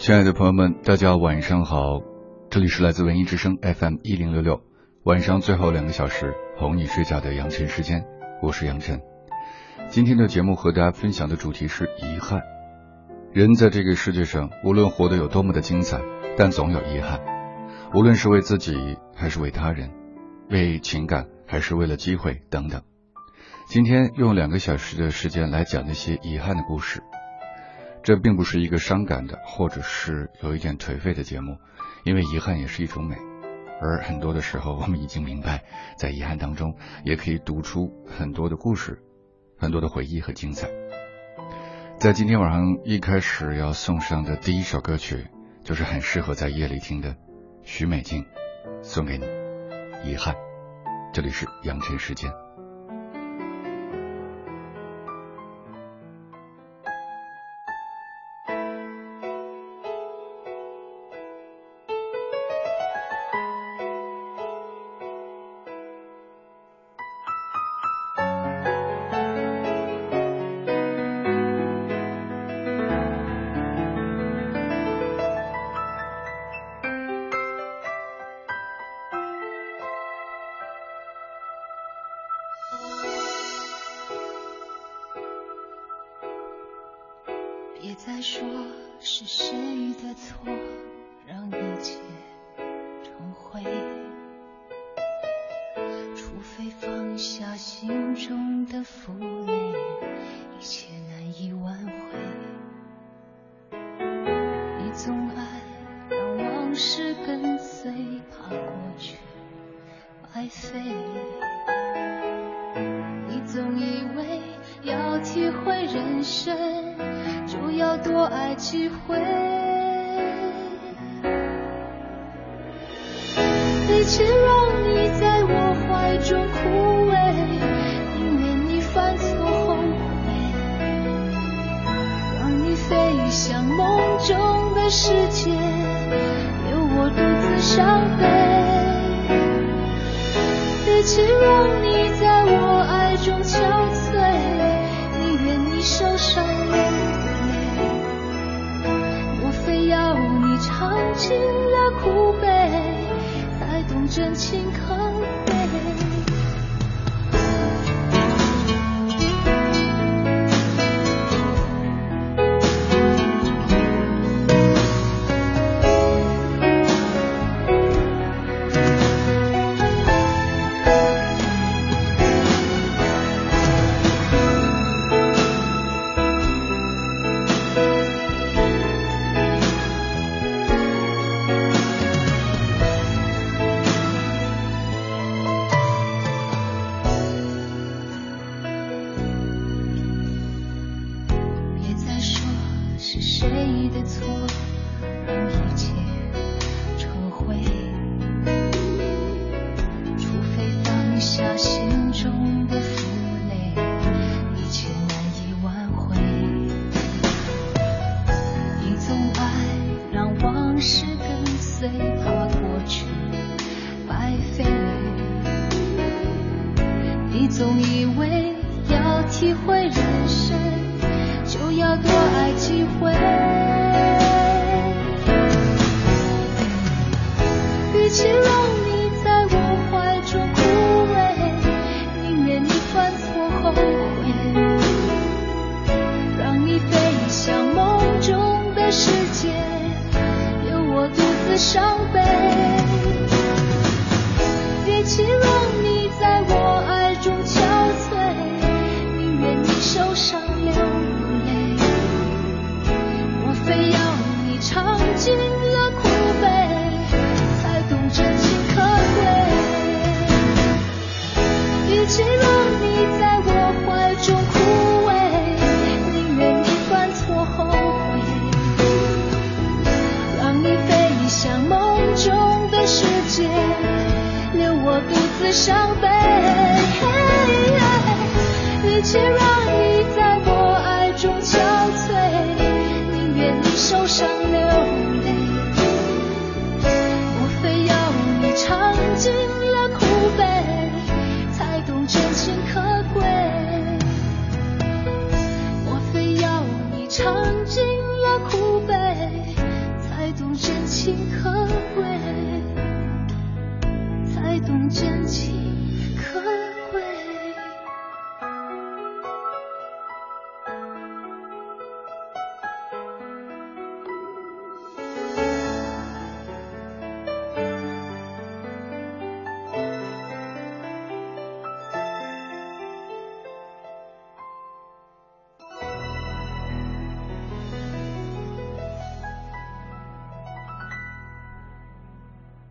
亲爱的朋友们，大家晚上好，这里是来自文艺之声 FM 一零六六，晚上最后两个小时哄你睡觉的杨晨时间，我是杨晨。今天的节目和大家分享的主题是遗憾。人在这个世界上，无论活得有多么的精彩，但总有遗憾。无论是为自己，还是为他人，为情感，还是为了机会等等。今天用两个小时的时间来讲那些遗憾的故事。这并不是一个伤感的，或者是有一点颓废的节目，因为遗憾也是一种美。而很多的时候，我们已经明白，在遗憾当中也可以读出很多的故事，很多的回忆和精彩。在今天晚上一开始要送上的第一首歌曲，就是很适合在夜里听的，许美静送给你。遗憾，这里是养成时间。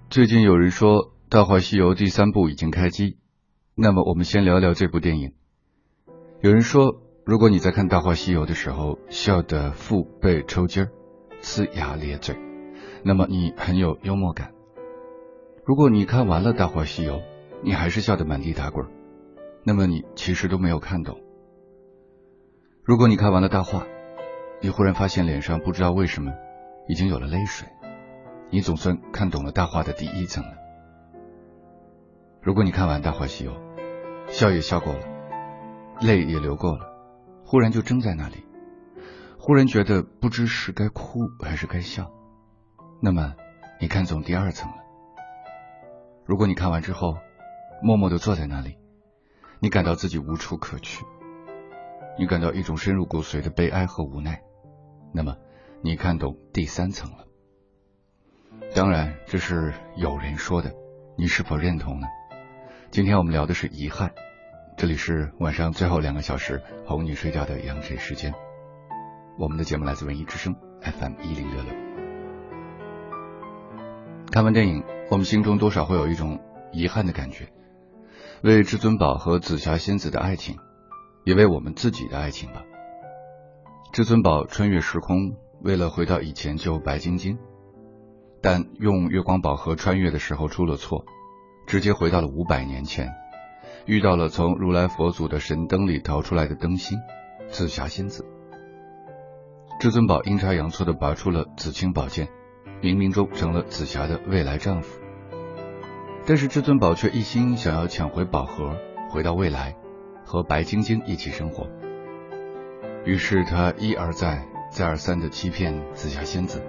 最近有人说《大话西游》第三部已经开机，那么我们先聊聊这部电影。有人说，如果你在看《大话西游》的时候笑得腹背抽筋儿、呲牙咧嘴，那么你很有幽默感；如果你看完了《大话西游》，你还是笑得满地打滚，那么你其实都没有看懂。如果你看完了《大话》，你忽然发现脸上不知道为什么已经有了泪水。你总算看懂了大话的第一层了。如果你看完《大话西游》，笑也笑够了，泪也流够了，忽然就怔在那里，忽然觉得不知是该哭还是该笑，那么你看懂第二层了。如果你看完之后，默默的坐在那里，你感到自己无处可去，你感到一种深入骨髓的悲哀和无奈，那么你看懂第三层了。当然，这是有人说的，你是否认同呢？今天我们聊的是遗憾。这里是晚上最后两个小时哄你睡觉的羊水时间。我们的节目来自文艺之声 FM 一零六六。看完电影，我们心中多少会有一种遗憾的感觉，为至尊宝和紫霞仙子的爱情，也为我们自己的爱情吧。至尊宝穿越时空，为了回到以前救白晶晶。但用月光宝盒穿越的时候出了错，直接回到了五百年前，遇到了从如来佛祖的神灯里逃出来的灯芯紫霞仙子。至尊宝阴差阳错的拔出了紫青宝剑，冥冥中成了紫霞的未来丈夫。但是至尊宝却一心想要抢回宝盒，回到未来，和白晶晶一起生活。于是他一而再，再而三的欺骗紫霞仙子。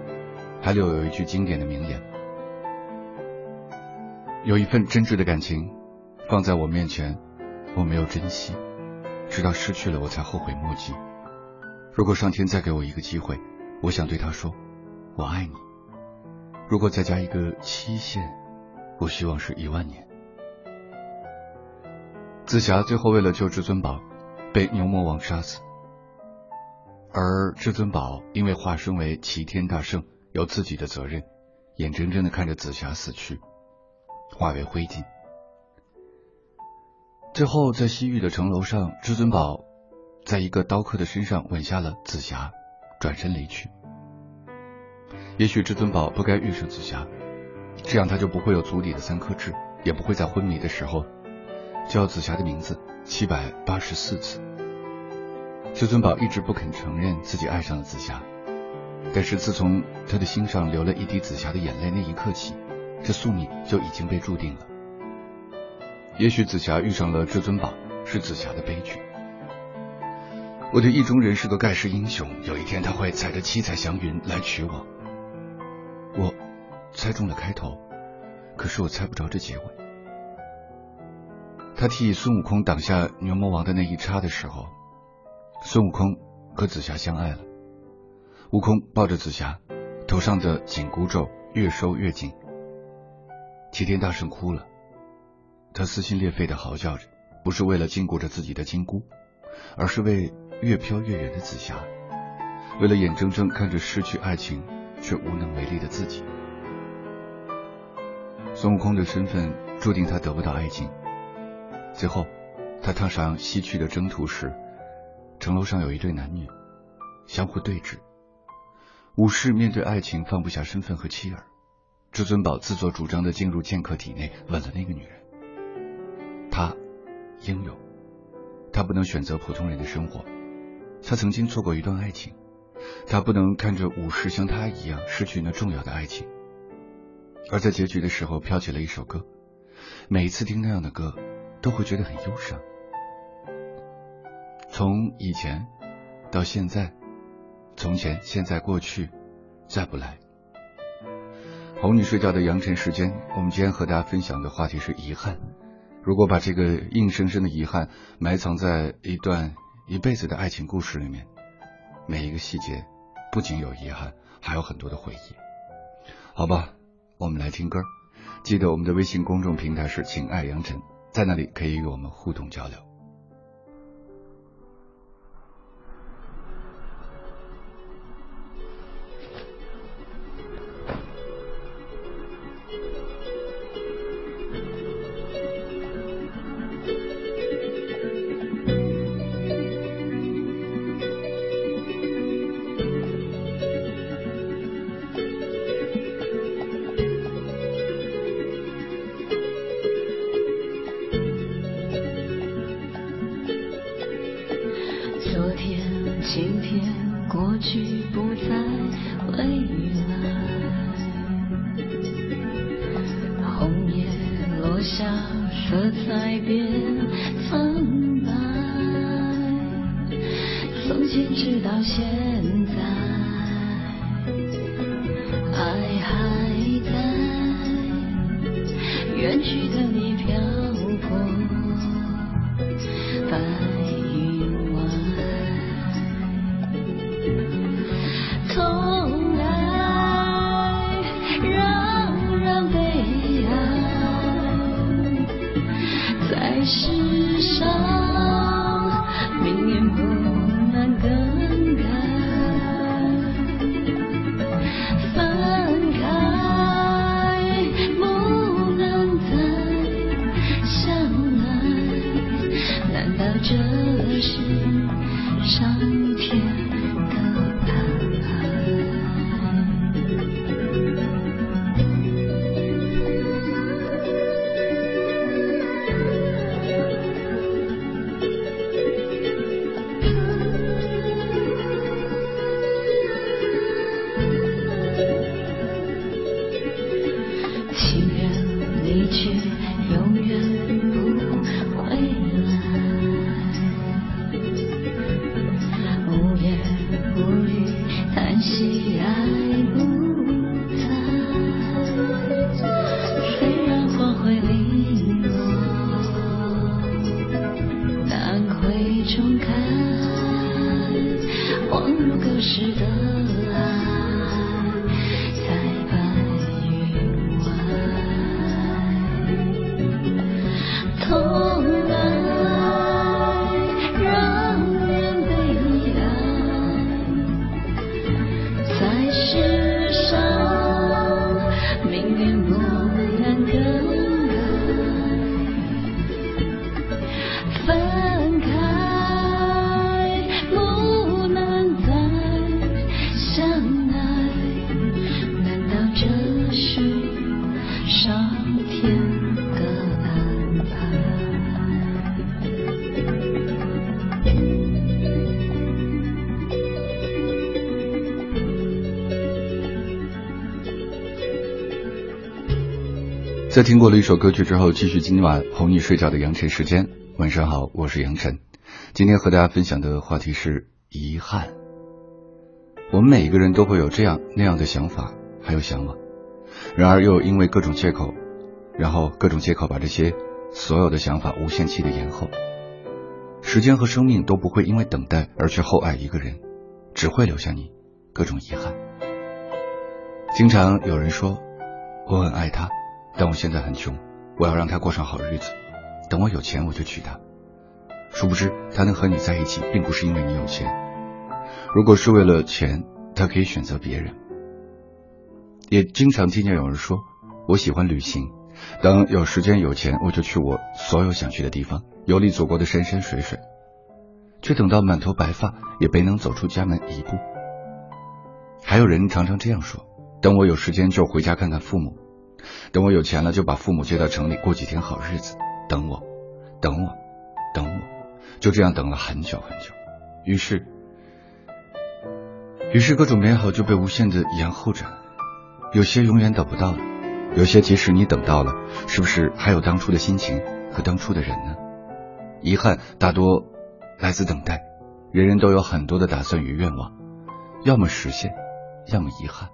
还留有一句经典的名言：“有一份真挚的感情放在我面前，我没有珍惜，直到失去了我才后悔莫及。如果上天再给我一个机会，我想对他说：我爱你。如果再加一个期限，我希望是一万年。”紫霞最后为了救至尊宝，被牛魔王杀死，而至尊宝因为化身为齐天大圣。有自己的责任，眼睁睁的看着紫霞死去，化为灰烬。最后，在西域的城楼上，至尊宝在一个刀客的身上吻下了紫霞，转身离去。也许至尊宝不该遇上紫霞，这样他就不会有足底的三颗痣，也不会在昏迷的时候叫紫霞的名字七百八十四次。至尊宝一直不肯承认自己爱上了紫霞。但是自从他的心上流了一滴紫霞的眼泪那一刻起，这宿命就已经被注定了。也许紫霞遇上了至尊宝是紫霞的悲剧。我的意中人是个盖世英雄，有一天他会踩着七彩祥云来娶我。我猜中了开头，可是我猜不着这结尾。他替孙悟空挡下牛魔王的那一叉的时候，孙悟空和紫霞相爱了。悟空抱着紫霞，头上的紧箍咒越收越紧。齐天大圣哭了，他撕心裂肺的嚎叫着，不是为了禁锢着自己的金箍，而是为越飘越远的紫霞，为了眼睁睁看着失去爱情却无能为力的自己。孙悟空的身份注定他得不到爱情。最后，他踏上西去的征途时，城楼上有一对男女相互对峙。武士面对爱情放不下身份和妻儿，至尊宝自作主张的进入剑客体内吻了那个女人。他英勇，他不能选择普通人的生活，他曾经错过一段爱情，他不能看着武士像他一样失去那重要的爱情。而在结局的时候飘起了一首歌，每一次听那样的歌都会觉得很忧伤。从以前到现在。从前、现在、过去，再不来，哄你睡觉的阳晨时间，我们今天和大家分享的话题是遗憾。如果把这个硬生生的遗憾埋藏在一段一辈子的爱情故事里面，每一个细节不仅有遗憾，还有很多的回忆。好吧，我们来听歌。记得我们的微信公众平台是“情爱杨晨”，在那里可以与我们互动交流。许不再回忆。在听过了一首歌曲之后，继续今晚哄你睡觉的杨晨时间。晚上好，我是杨晨。今天和大家分享的话题是遗憾。我们每一个人都会有这样那样的想法，还有向往，然而又因为各种借口，然后各种借口把这些所有的想法无限期的延后。时间和生命都不会因为等待而去厚爱一个人，只会留下你各种遗憾。经常有人说，我很爱他。但我现在很穷，我要让他过上好日子。等我有钱，我就娶她。殊不知，他能和你在一起，并不是因为你有钱。如果是为了钱，他可以选择别人。也经常听见有人说，我喜欢旅行，等有时间有钱，我就去我所有想去的地方，游历祖国的山山水水。却等到满头白发，也没能走出家门一步。还有人常常这样说：等我有时间，就回家看看父母。等我有钱了，就把父母接到城里过几天好日子。等我，等我，等我，就这样等了很久很久。于是，于是各种美好就被无限的延后着。有些永远等不到了，有些即使你等到了，是不是还有当初的心情和当初的人呢？遗憾大多来自等待。人人都有很多的打算与愿望，要么实现，要么遗憾。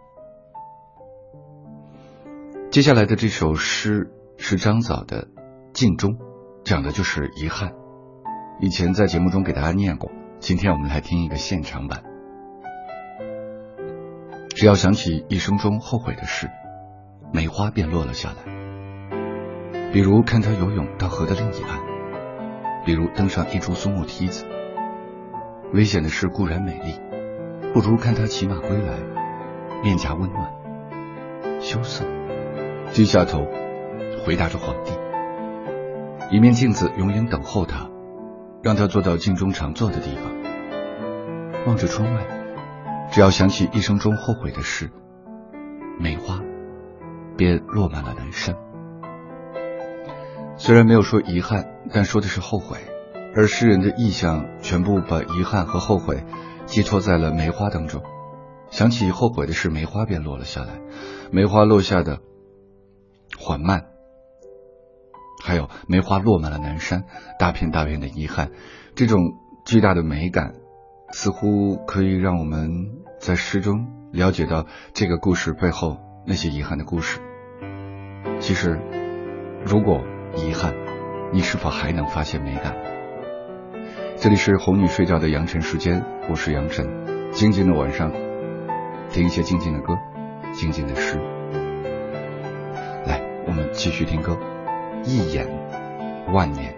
接下来的这首诗是张枣的《镜中》，讲的就是遗憾。以前在节目中给大家念过，今天我们来听一个现场版。只要想起一生中后悔的事，梅花便落了下来。比如看他游泳到河的另一岸，比如登上一株松木梯子。危险的事固然美丽，不如看他骑马归来，面颊温暖，羞涩。低下头，回答着皇帝。一面镜子永远等候他，让他坐到镜中常坐的地方，望着窗外。只要想起一生中后悔的事，梅花便落满了南山。虽然没有说遗憾，但说的是后悔。而诗人的意象全部把遗憾和后悔寄托在了梅花当中。想起后悔的事，梅花便落了下来。梅花落下的。缓慢，还有梅花落满了南山，大片大片的遗憾，这种巨大的美感，似乎可以让我们在诗中了解到这个故事背后那些遗憾的故事。其实，如果遗憾，你是否还能发现美感？这里是哄你睡觉的杨晨时间，我是杨晨，静静的晚上，听一些静静的歌，静静的诗。继续听歌。一眼万年。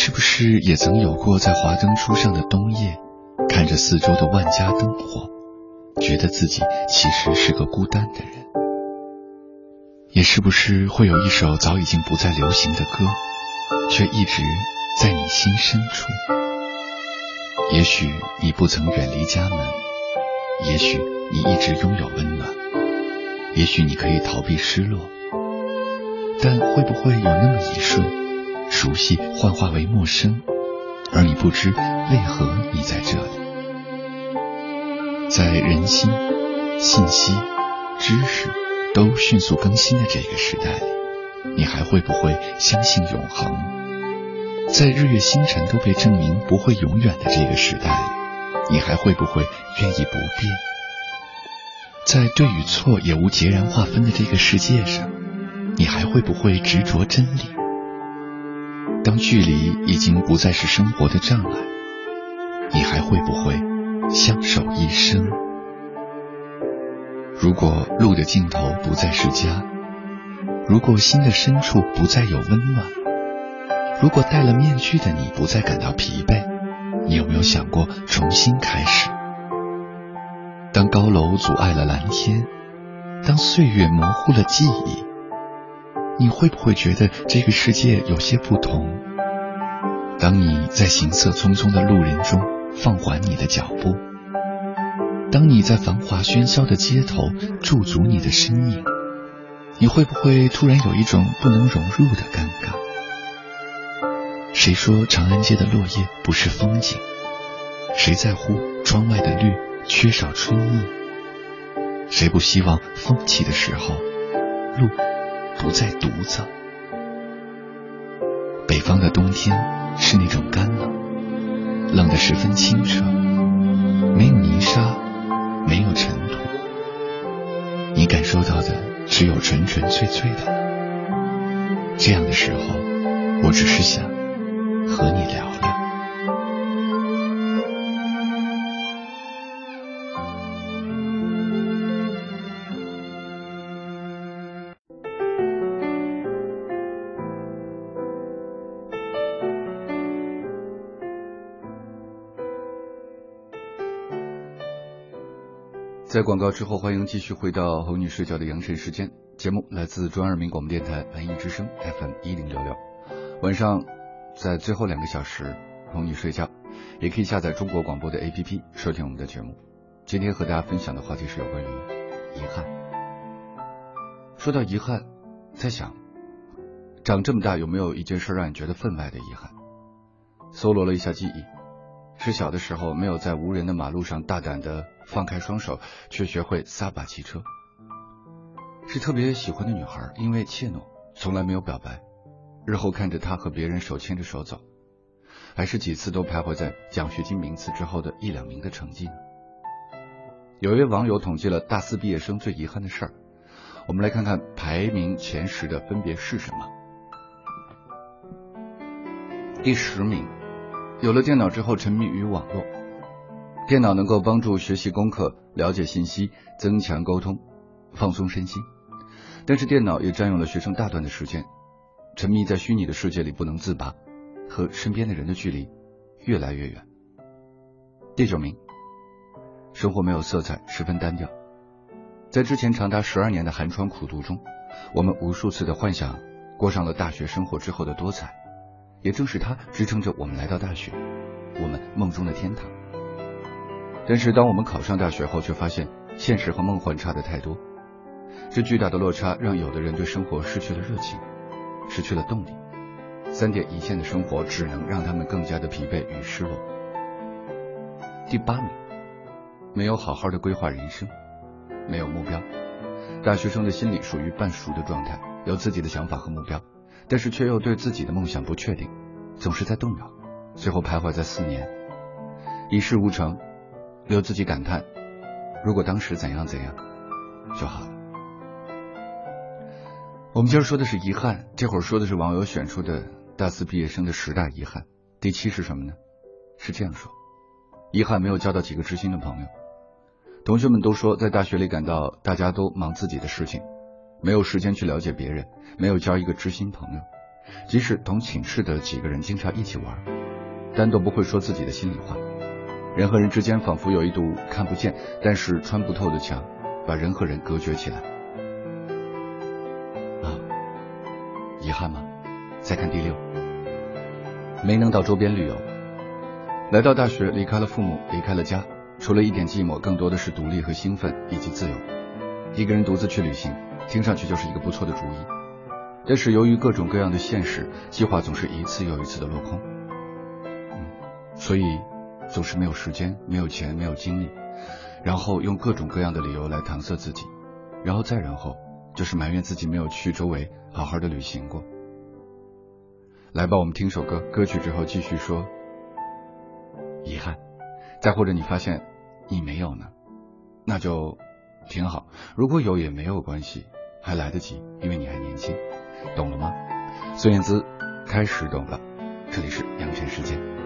是不是也曾有过在华灯初上的冬夜，看着四周的万家灯火，觉得自己其实是个孤单的人？也是不是会有一首早已经不再流行的歌，却一直在你心深处？也许你不曾远离家门，也许你一直拥有温暖，也许你可以逃避失落，但会不会有那么一瞬？熟悉幻化为陌生，而你不知为何你在这里。在人心、信息、知识都迅速更新的这个时代里，你还会不会相信永恒？在日月星辰都被证明不会永远的这个时代里，你还会不会愿意不变？在对与错也无截然划分的这个世界上，你还会不会执着真理？当距离已经不再是生活的障碍，你还会不会相守一生？如果路的尽头不再是家，如果心的深处不再有温暖，如果戴了面具的你不再感到疲惫，你有没有想过重新开始？当高楼阻碍了蓝天，当岁月模糊了记忆。你会不会觉得这个世界有些不同？当你在行色匆匆的路人中放缓你的脚步，当你在繁华喧嚣的街头驻足你的身影，你会不会突然有一种不能融入的尴尬？谁说长安街的落叶不是风景？谁在乎窗外的绿缺少春意？谁不希望风起的时候路？不再独自。北方的冬天是那种干冷，冷得十分清澈，没有泥沙，没有尘土，你感受到的只有纯纯粹粹的。这样的时候，我只是想和你聊聊。在广告之后，欢迎继续回到哄你睡觉的羊晨时间。节目来自中央人民广播电台文艺之声 FM 一零六六。晚上在最后两个小时哄你睡觉，也可以下载中国广播的 APP 收听我们的节目。今天和大家分享的话题是有关于遗憾。说到遗憾，在想长这么大有没有一件事让你觉得分外的遗憾？搜罗了一下记忆。是小的时候没有在无人的马路上大胆的放开双手，却学会撒把骑车。是特别喜欢的女孩，因为怯懦，从来没有表白。日后看着她和别人手牵着手走，还是几次都徘徊在奖学金名次之后的一两名的成绩呢？有一位网友统计了大四毕业生最遗憾的事儿，我们来看看排名前十的分别是什么。第十名。有了电脑之后，沉迷于网络。电脑能够帮助学习功课、了解信息、增强沟通、放松身心，但是电脑也占用了学生大段的时间，沉迷在虚拟的世界里不能自拔，和身边的人的距离越来越远。第九名，生活没有色彩，十分单调。在之前长达十二年的寒窗苦读中，我们无数次的幻想过上了大学生活之后的多彩。也正是它支撑着我们来到大学，我们梦中的天堂。但是当我们考上大学后，却发现现实和梦幻差的太多。这巨大的落差让有的人对生活失去了热情，失去了动力。三点一线的生活只能让他们更加的疲惫与失落。第八名，没有好好的规划人生，没有目标。大学生的心理属于半熟的状态，有自己的想法和目标。但是却又对自己的梦想不确定，总是在动摇，最后徘徊在四年，一事无成，留自己感叹：如果当时怎样怎样就好了。我们今儿说的是遗憾，这会儿说的是网友选出的大四毕业生的十大遗憾。第七是什么呢？是这样说：遗憾没有交到几个知心的朋友。同学们都说，在大学里感到大家都忙自己的事情，没有时间去了解别人，没有交一个知心朋友。即使同寝室的几个人经常一起玩，但都不会说自己的心里话。人和人之间仿佛有一堵看不见但是穿不透的墙，把人和人隔绝起来。啊遗憾吗？再看第六，没能到周边旅游。来到大学，离开了父母，离开了家，除了一点寂寞，更多的是独立和兴奋以及自由。一个人独自去旅行，听上去就是一个不错的主意。但是由于各种各样的现实，计划总是一次又一次的落空。嗯，所以总是没有时间，没有钱，没有精力，然后用各种各样的理由来搪塞自己，然后再然后。就是埋怨自己没有去周围好好的旅行过。来吧，我们听首歌，歌曲之后继续说。遗憾，再或者你发现你没有呢，那就挺好。如果有也没有关系，还来得及，因为你还年轻，懂了吗？孙燕姿开始懂了。这里是养泉时间。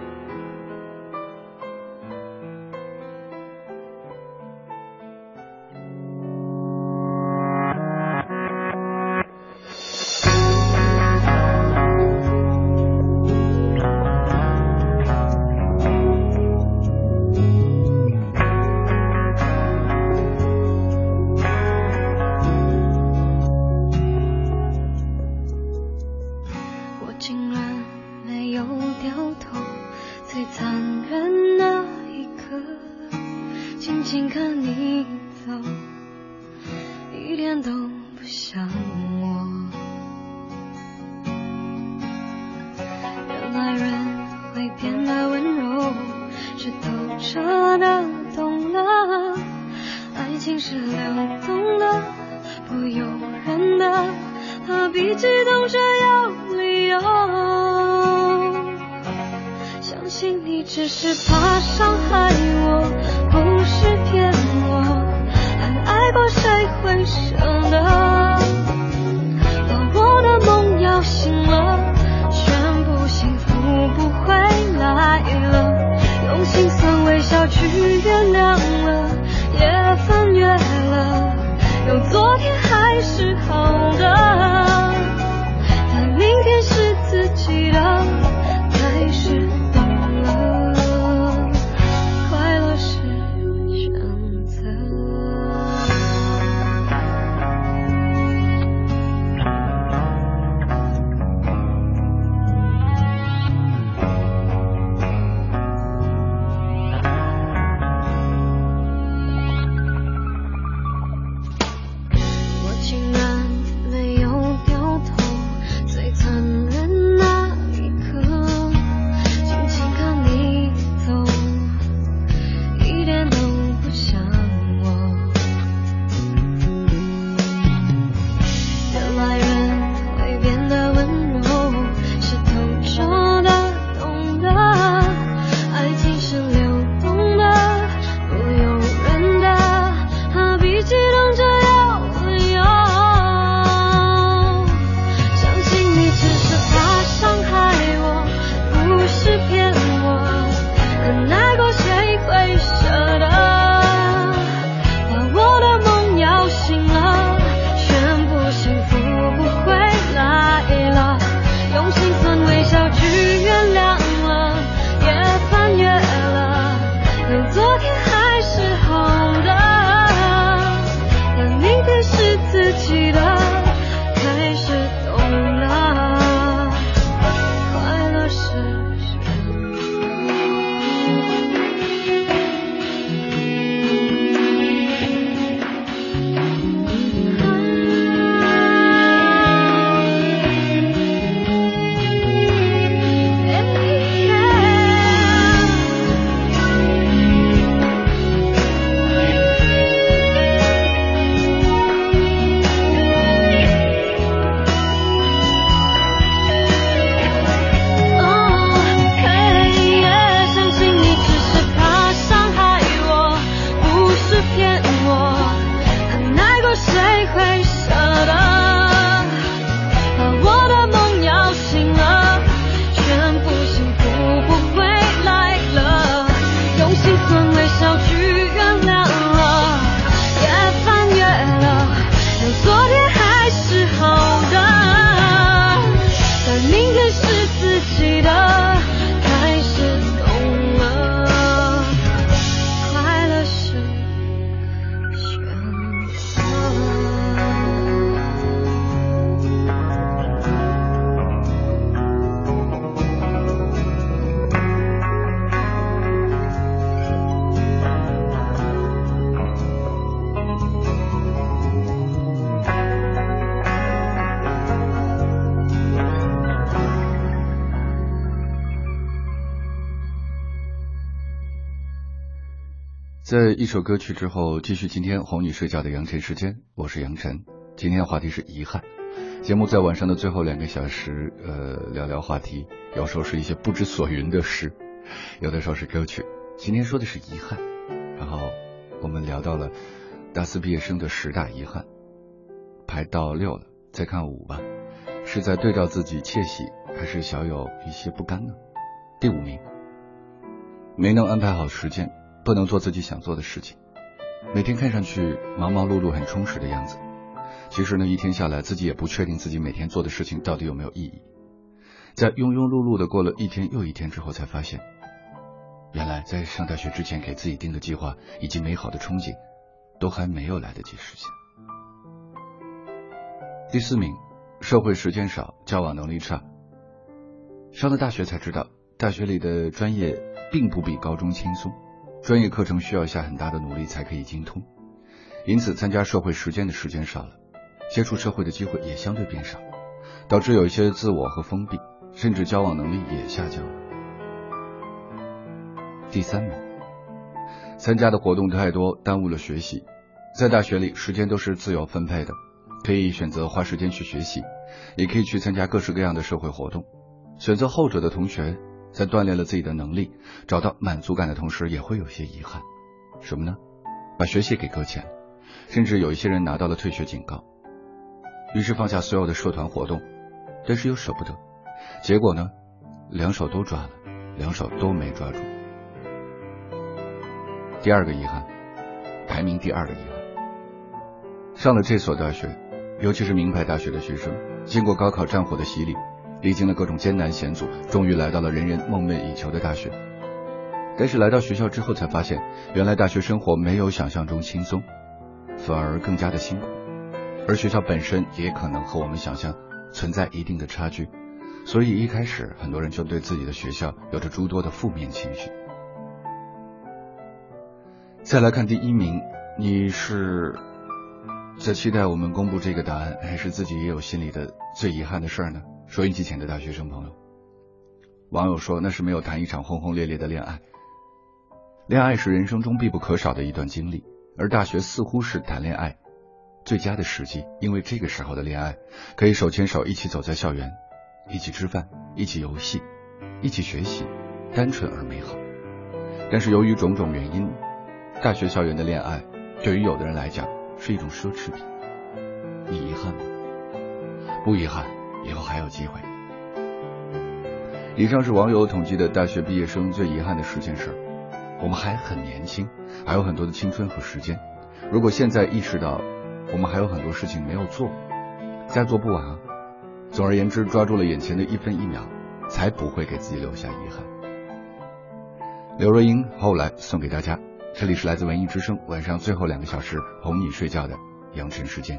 竟然没有掉头。最残忍那一刻，静静看你走，一点都不想我。原来人会变得温柔，是透彻的懂了，爱情是流动的，不由人的，何必激动着要？有相信你只是怕伤害我，不是骗我，很爱过谁会舍得把我的梦摇醒了，宣布幸福不回来了，用心酸微笑去原谅了，也翻越了，有昨天还是好。一首歌曲之后，继续今天哄你睡觉的杨晨时间，我是杨晨。今天的话题是遗憾。节目在晚上的最后两个小时，呃，聊聊话题，有时候是一些不知所云的事，有的时候是歌曲。今天说的是遗憾，然后我们聊到了大四毕业生的十大遗憾，排到六了，再看五吧，是在对照自己窃喜，还是小有一些不甘呢？第五名，没能安排好时间。不能做自己想做的事情，每天看上去忙忙碌碌、很充实的样子，其实呢，一天下来，自己也不确定自己每天做的事情到底有没有意义。在庸庸碌碌的过了一天又一天之后，才发现，原来在上大学之前给自己定的计划以及美好的憧憬，都还没有来得及实现。第四名，社会时间少，交往能力差。上了大学才知道，大学里的专业并不比高中轻松。专业课程需要下很大的努力才可以精通，因此参加社会实践的时间少了，接触社会的机会也相对变少，导致有一些自我和封闭，甚至交往能力也下降了。第三名，参加的活动太多，耽误了学习。在大学里，时间都是自由分配的，可以选择花时间去学习，也可以去参加各式各样的社会活动。选择后者的同学。在锻炼了自己的能力，找到满足感的同时，也会有些遗憾。什么呢？把学习给搁浅，甚至有一些人拿到了退学警告。于是放下所有的社团活动，但是又舍不得。结果呢？两手都抓了，两手都没抓住。第二个遗憾，排名第二的遗憾。上了这所大学，尤其是名牌大学的学生，经过高考战火的洗礼。历经了各种艰难险阻，终于来到了人人梦寐以求的大学。但是来到学校之后，才发现原来大学生活没有想象中轻松，反而更加的辛苦。而学校本身也可能和我们想象存在一定的差距，所以一开始很多人就对自己的学校有着诸多的负面情绪。再来看第一名，你是在期待我们公布这个答案，还是自己也有心里的最遗憾的事儿呢？收音机前的大学生朋友，网友说那是没有谈一场轰轰烈烈的恋爱。恋爱是人生中必不可少的一段经历，而大学似乎是谈恋爱最佳的时机，因为这个时候的恋爱可以手牵手一起走在校园，一起吃饭，一起游戏，一起学习，单纯而美好。但是由于种种原因，大学校园的恋爱对于有的人来讲是一种奢侈品。你遗憾吗？不遗憾。以后还有机会。以上是网友统计的大学毕业生最遗憾的十件事。我们还很年轻，还有很多的青春和时间。如果现在意识到我们还有很多事情没有做，再做不完啊。总而言之，抓住了眼前的一分一秒，才不会给自己留下遗憾。刘若英后来送给大家，这里是来自文艺之声，晚上最后两个小时哄你睡觉的养成时间。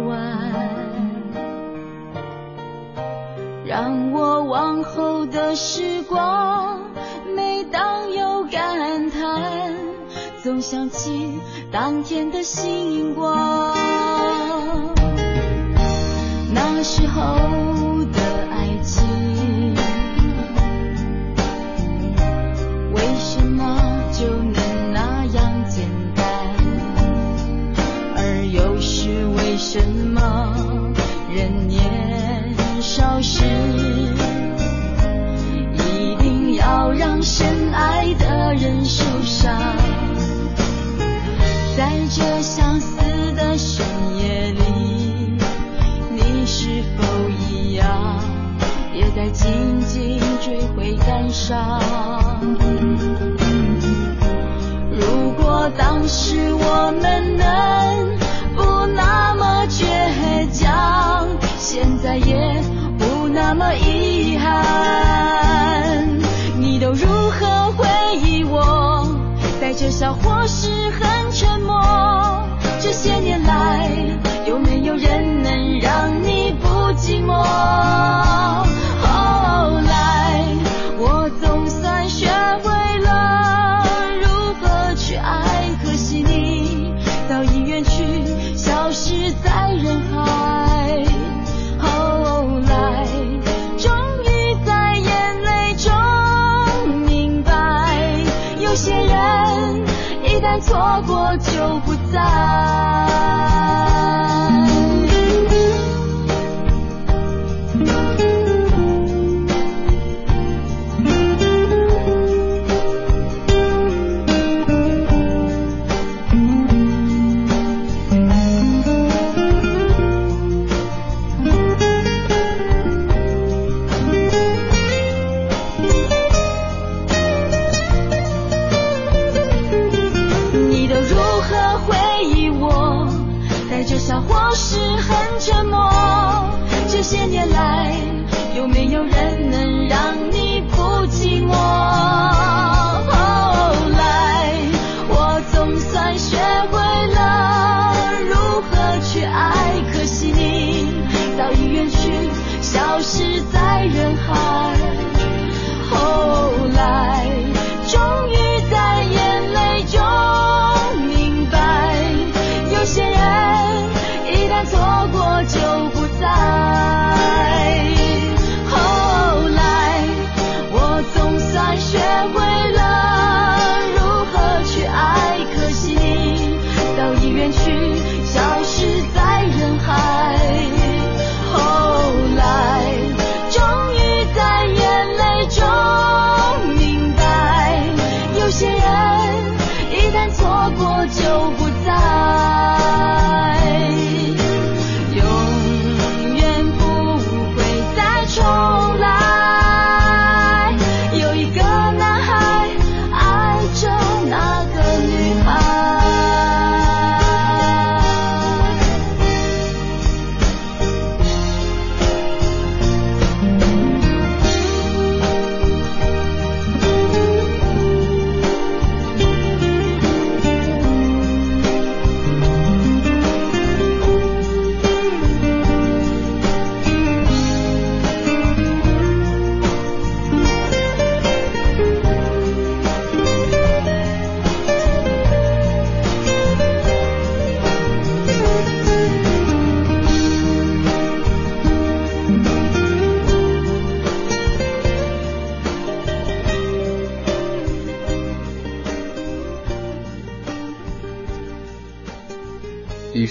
想起当天的星光。那时候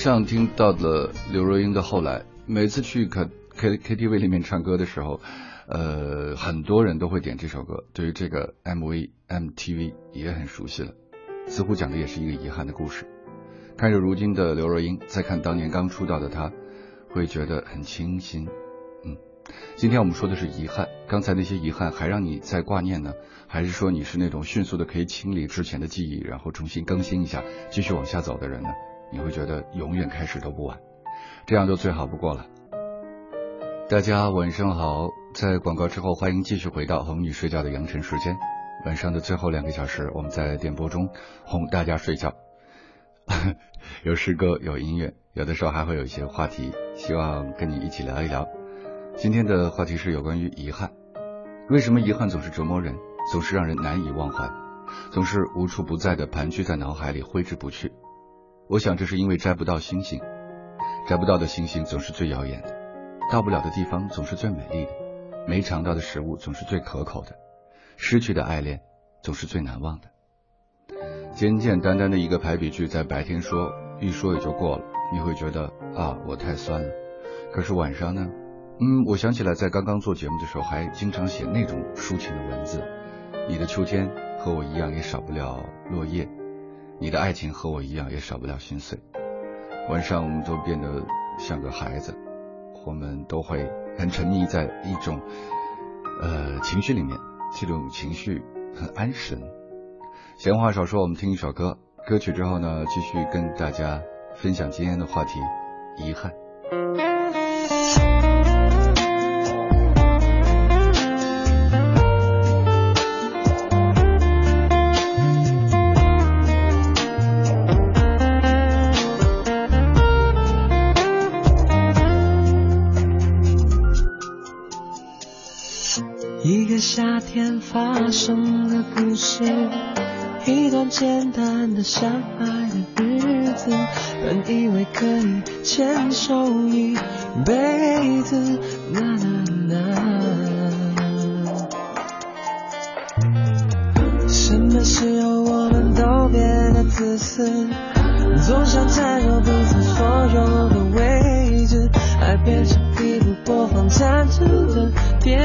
上听到了刘若英的《后来》，每次去 K K K T V 里面唱歌的时候，呃，很多人都会点这首歌。对于这个 M V M T V 也很熟悉了，似乎讲的也是一个遗憾的故事。看着如今的刘若英，再看当年刚出道的她，会觉得很清新。嗯，今天我们说的是遗憾，刚才那些遗憾还让你在挂念呢，还是说你是那种迅速的可以清理之前的记忆，然后重新更新一下，继续往下走的人呢？你会觉得永远开始都不晚，这样就最好不过了。大家晚上好，在广告之后，欢迎继续回到哄你睡觉的羊晨时间。晚上的最后两个小时，我们在电波中哄大家睡觉，有诗歌，有音乐，有的时候还会有一些话题，希望跟你一起聊一聊。今天的话题是有关于遗憾，为什么遗憾总是折磨人，总是让人难以忘怀，总是无处不在的盘踞在脑海里挥之不去？我想这是因为摘不到星星，摘不到的星星总是最耀眼的，到不了的地方总是最美丽的，没尝到的食物总是最可口的，失去的爱恋总是最难忘的。简简单单的一个排比句，在白天说一说也就过了，你会觉得啊我太酸了。可是晚上呢？嗯，我想起来在刚刚做节目的时候，还经常写那种抒情的文字，你的秋天和我一样，也少不了落叶；你的爱情和我一样，也少不了心碎。晚上我们都变得像个孩子，我们都会很沉溺在一种呃情绪里面，这种情绪很安神。闲话少说，我们听一首歌，歌曲之后呢，继续跟大家分享今天的话题——遗憾。生的故事，一段简单的相爱的日子，本以为可以牵手一辈子，啦啦啦。什么时候我们都变得自私，总想占有彼此所有的位置，爱变成一部播放赞助的电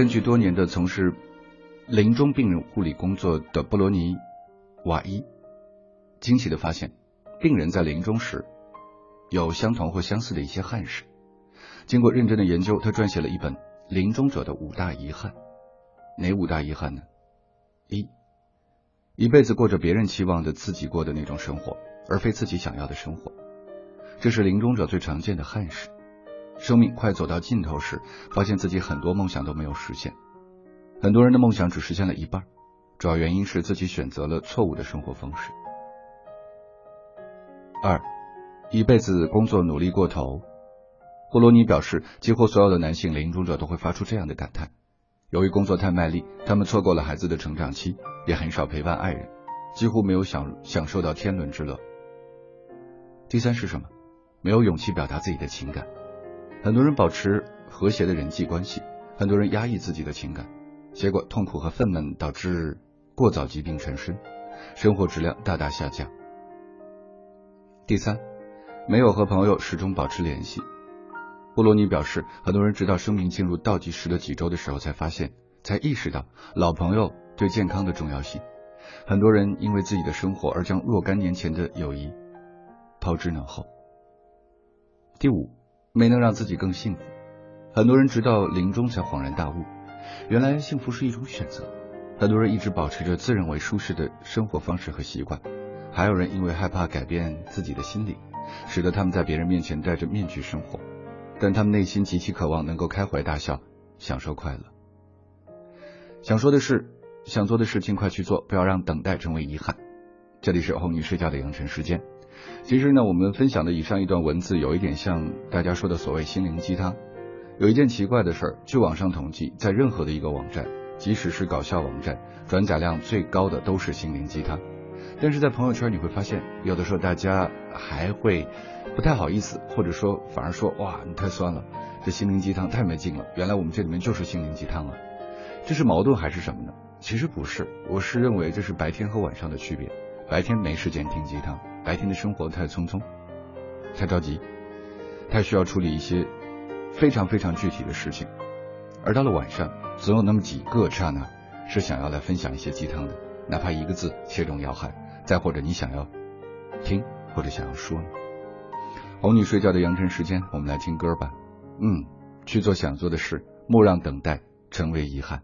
根据多年的从事临终病人护理工作的布罗尼·瓦伊惊奇的发现，病人在临终时有相同或相似的一些憾事。经过认真的研究，他撰写了一本《临终者的五大遗憾》。哪五大遗憾呢？一，一辈子过着别人期望的自己过的那种生活，而非自己想要的生活，这是临终者最常见的憾事。生命快走到尽头时，发现自己很多梦想都没有实现。很多人的梦想只实现了一半，主要原因是自己选择了错误的生活方式。二，一辈子工作努力过头。布罗尼表示，几乎所有的男性临终者都会发出这样的感叹：由于工作太卖力，他们错过了孩子的成长期，也很少陪伴爱人，几乎没有享享受到天伦之乐。第三是什么？没有勇气表达自己的情感。很多人保持和谐的人际关系，很多人压抑自己的情感，结果痛苦和愤懑导致过早疾病缠身，生活质量大大下降。第三，没有和朋友始终保持联系。布罗尼表示，很多人直到生命进入倒计时的几周的时候，才发现，才意识到老朋友对健康的重要性。很多人因为自己的生活而将若干年前的友谊抛之脑后。第五，没能让自己更幸福。很多人直到临终才恍然大悟，原来幸福是一种选择。很多人一直保持着自认为舒适的生活方式和习惯，还有人因为害怕改变自己的心理，使得他们在别人面前戴着面具生活，但他们内心极其渴望能够开怀大笑，享受快乐。想说的是。想做的事尽快去做，不要让等待成为遗憾。这里是哄你睡觉的养成时间。其实呢，我们分享的以上一段文字有一点像大家说的所谓心灵鸡汤。有一件奇怪的事儿，据网上统计，在任何的一个网站，即使是搞笑网站，转载量最高的都是心灵鸡汤。但是在朋友圈你会发现，有的时候大家还会不太好意思，或者说反而说哇，你太酸了，这心灵鸡汤太没劲了。原来我们这里面就是心灵鸡汤啊，这是矛盾还是什么呢？其实不是，我是认为这是白天和晚上的区别。白天没时间听鸡汤，白天的生活太匆匆，太着急，太需要处理一些非常非常具体的事情。而到了晚上，总有那么几个刹那是想要来分享一些鸡汤的，哪怕一个字切中要害，再或者你想要听或者想要说呢。哄你睡觉的羊晨时间，我们来听歌吧。嗯，去做想做的事，莫让等待成为遗憾。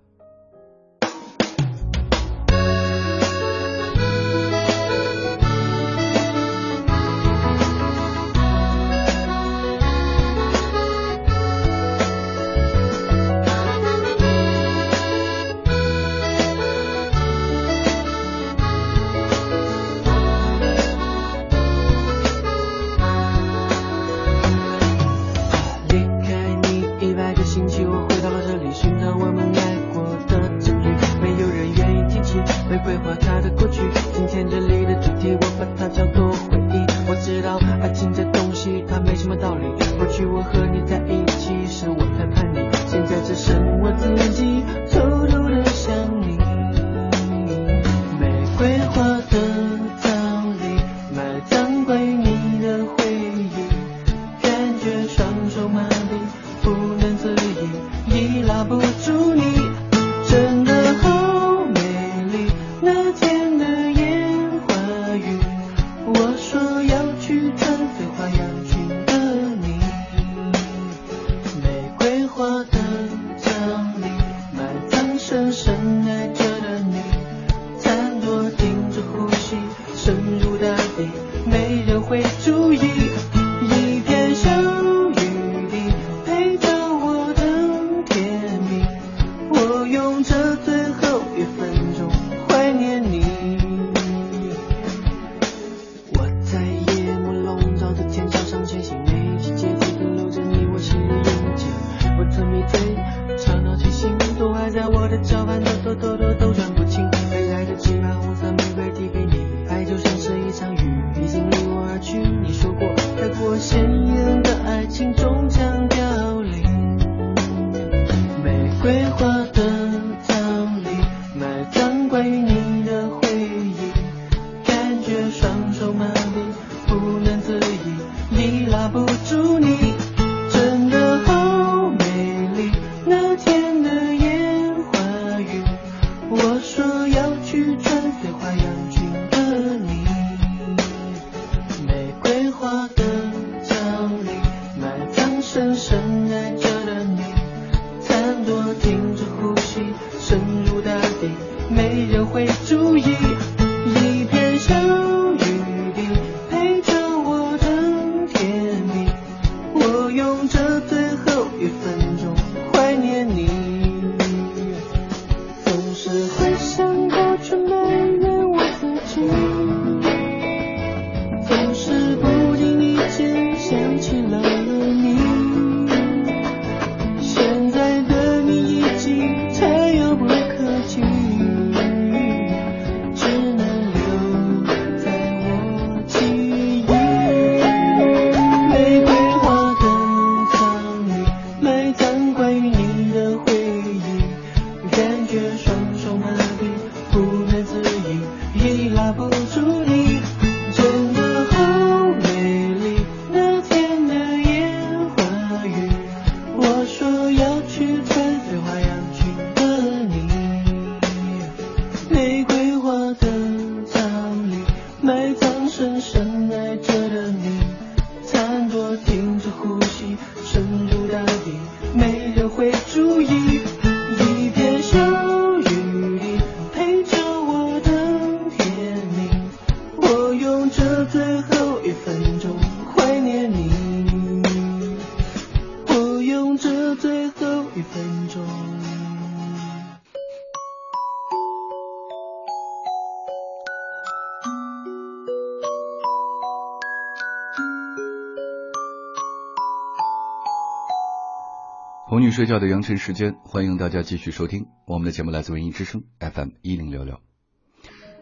睡觉的羊晨时间，欢迎大家继续收听我们的节目，来自文艺之声 FM 一零六六。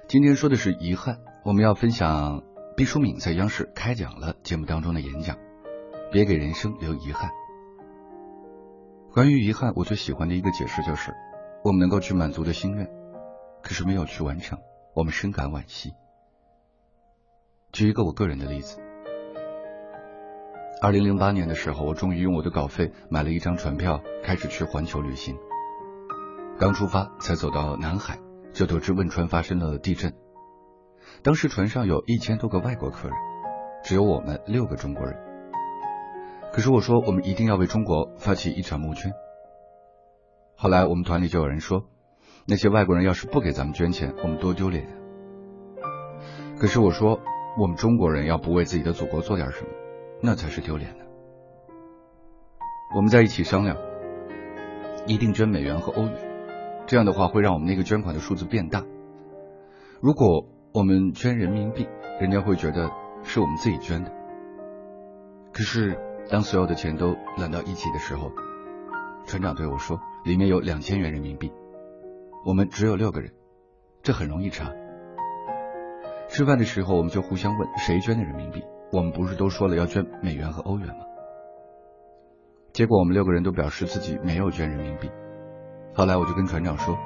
今天说的是遗憾，我们要分享毕淑敏在央视开讲了节目当中的演讲，别给人生留遗憾。关于遗憾，我最喜欢的一个解释就是，我们能够去满足的心愿，可是没有去完成，我们深感惋惜。举一个我个人的例子。二零零八年的时候，我终于用我的稿费买了一张船票，开始去环球旅行。刚出发，才走到南海，就得知汶川发生了地震。当时船上有一千多个外国客人，只有我们六个中国人。可是我说，我们一定要为中国发起一场募捐。后来我们团里就有人说，那些外国人要是不给咱们捐钱，我们多丢脸。可是我说，我们中国人要不为自己的祖国做点什么？那才是丢脸的。我们在一起商量，一定捐美元和欧元，这样的话会让我们那个捐款的数字变大。如果我们捐人民币，人家会觉得是我们自己捐的。可是当所有的钱都揽到一起的时候，船长对我说，里面有两千元人民币，我们只有六个人，这很容易查。吃饭的时候，我们就互相问谁捐的人民币。我们不是都说了要捐美元和欧元吗？结果我们六个人都表示自己没有捐人民币。后来我就跟船长说，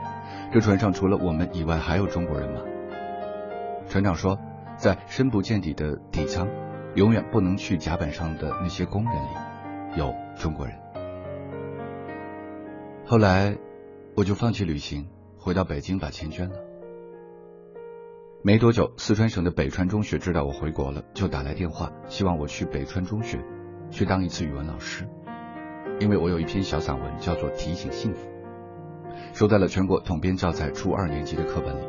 这船上除了我们以外还有中国人吗？船长说，在深不见底的底舱，永远不能去甲板上的那些工人里，有中国人。后来我就放弃旅行，回到北京把钱捐了。没多久，四川省的北川中学知道我回国了，就打来电话，希望我去北川中学去当一次语文老师，因为我有一篇小散文叫做《提醒幸福》，收在了全国统编教材初二年级的课本里。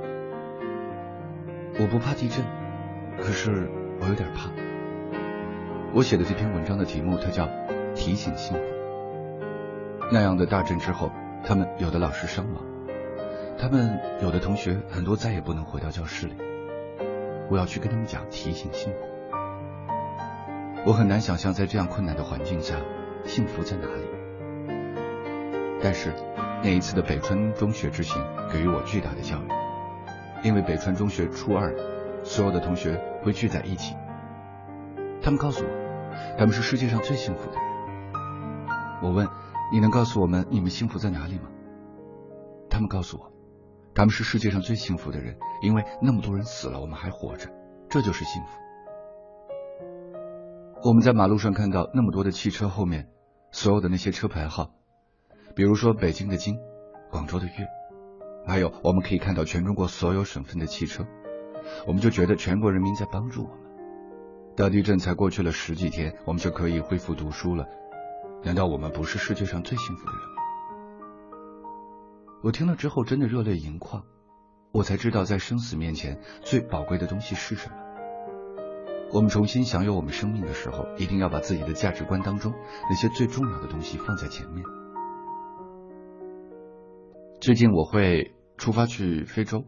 我不怕地震，可是我有点怕。我写的这篇文章的题目，它叫《提醒幸福》。那样的大震之后，他们有的老师伤亡。他们有的同学很多再也不能回到教室里，我要去跟他们讲提醒幸福。我很难想象在这样困难的环境下，幸福在哪里。但是那一次的北川中学之行给予我巨大的教育，因为北川中学初二所有的同学会聚在一起，他们告诉我他们是世界上最幸福的人。我问你能告诉我们你们幸福在哪里吗？他们告诉我。他们是世界上最幸福的人，因为那么多人死了，我们还活着，这就是幸福。我们在马路上看到那么多的汽车后面，所有的那些车牌号，比如说北京的京，广州的粤，还有我们可以看到全中国所有省份的汽车，我们就觉得全国人民在帮助我们。大地震才过去了十几天，我们就可以恢复读书了，难道我们不是世界上最幸福的人？我听了之后，真的热泪盈眶。我才知道，在生死面前，最宝贵的东西是什么。我们重新享有我们生命的时候，一定要把自己的价值观当中那些最重要的东西放在前面。最近我会出发去非洲，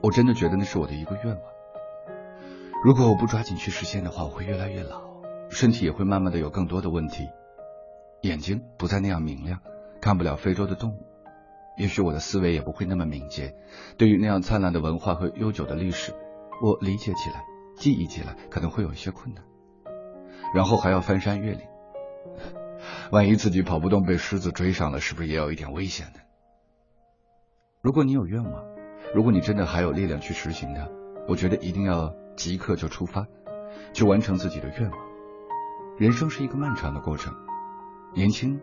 我真的觉得那是我的一个愿望。如果我不抓紧去实现的话，我会越来越老，身体也会慢慢的有更多的问题，眼睛不再那样明亮，看不了非洲的动物。也许我的思维也不会那么敏捷，对于那样灿烂的文化和悠久的历史，我理解起来、记忆起来可能会有一些困难。然后还要翻山越岭，万一自己跑不动被狮子追上了，是不是也有一点危险呢？如果你有愿望，如果你真的还有力量去实行它，我觉得一定要即刻就出发，去完成自己的愿望。人生是一个漫长的过程，年轻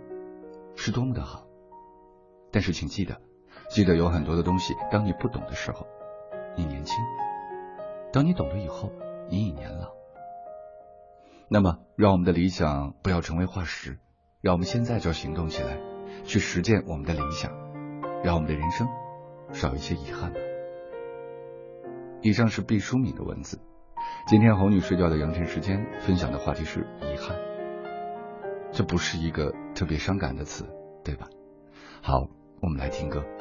是多么的好。但是，请记得，记得有很多的东西，当你不懂的时候，你年轻；当你懂了以后，你已年老。那么，让我们的理想不要成为化石，让我们现在就行动起来，去实践我们的理想，让我们的人生少一些遗憾吧。以上是毕淑敏的文字。今天哄你睡觉的羊晨时间分享的话题是遗憾，这不是一个特别伤感的词，对吧？好。我们来听歌。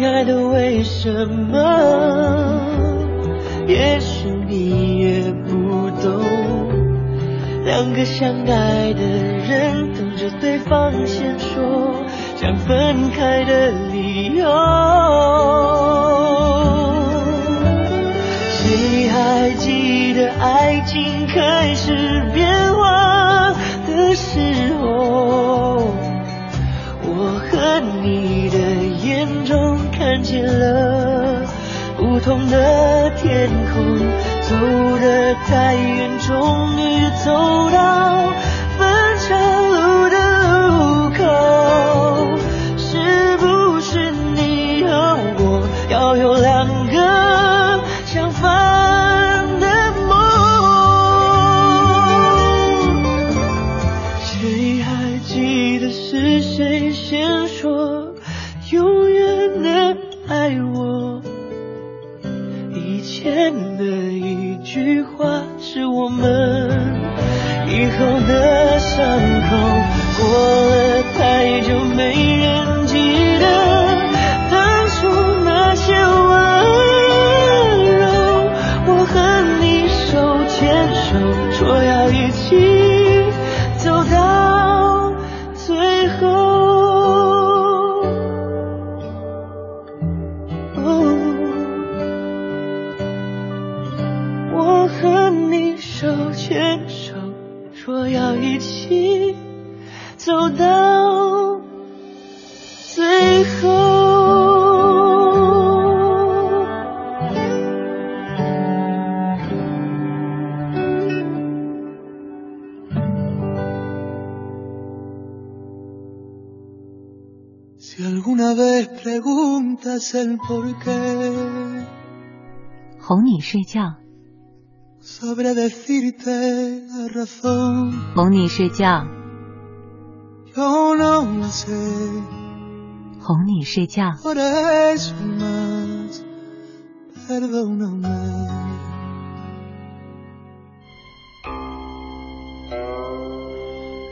亲爱的，为什么？也许你也不懂，两个相爱的人等着对方先说想分开的理由。谁还记得爱情开始变化？了不同的天空走得太远终于走到 sun 哄你睡觉。哄你睡觉。哄你睡觉。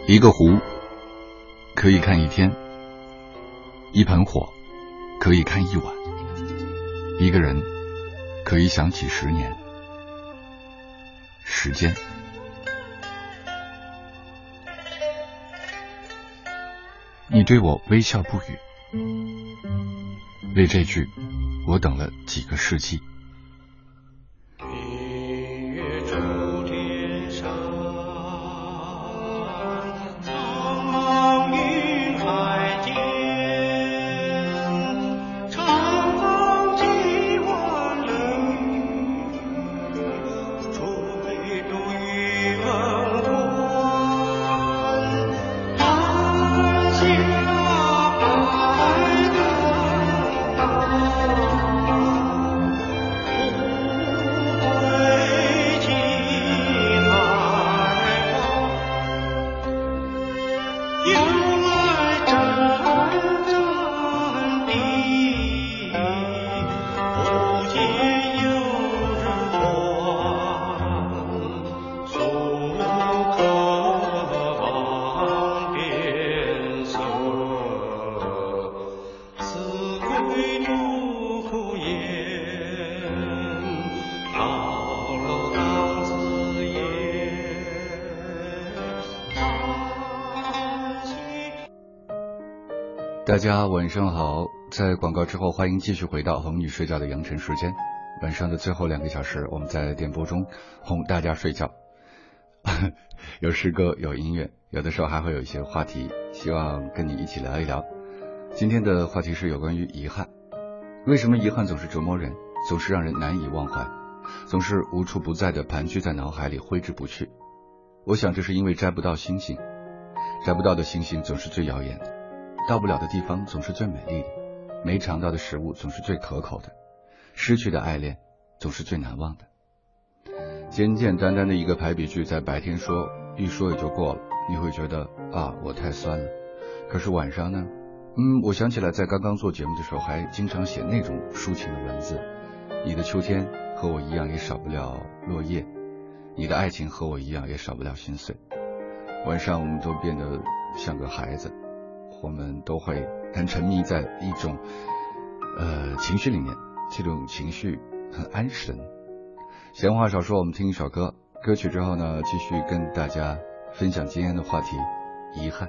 一个湖可以看一天，一盆火。可以看一晚一个人可以想几十年。时间。你对我微笑不语。为这句我等了几个世纪。大家晚上好，在广告之后，欢迎继续回到哄你睡觉的羊晨时间。晚上的最后两个小时，我们在电波中哄大家睡觉。有诗歌，有音乐，有的时候还会有一些话题，希望跟你一起聊一聊。今天的话题是有关于遗憾。为什么遗憾总是折磨人，总是让人难以忘怀，总是无处不在的盘踞在脑海里挥之不去？我想这是因为摘不到星星，摘不到的星星总是最耀眼的。到不了的地方总是最美丽的，没尝到的食物总是最可口的，失去的爱恋总是最难忘的。简简单单的一个排比句，在白天说一说也就过了，你会觉得啊我太酸了。可是晚上呢？嗯，我想起来在刚刚做节目的时候，还经常写那种抒情的文字。你的秋天和我一样，也少不了落叶；你的爱情和我一样，也少不了心碎。晚上我们都变得像个孩子。我们都会很沉迷在一种呃情绪里面，这种情绪很安神。闲话少说，我们听一首歌，歌曲之后呢，继续跟大家分享今天的话题——遗憾。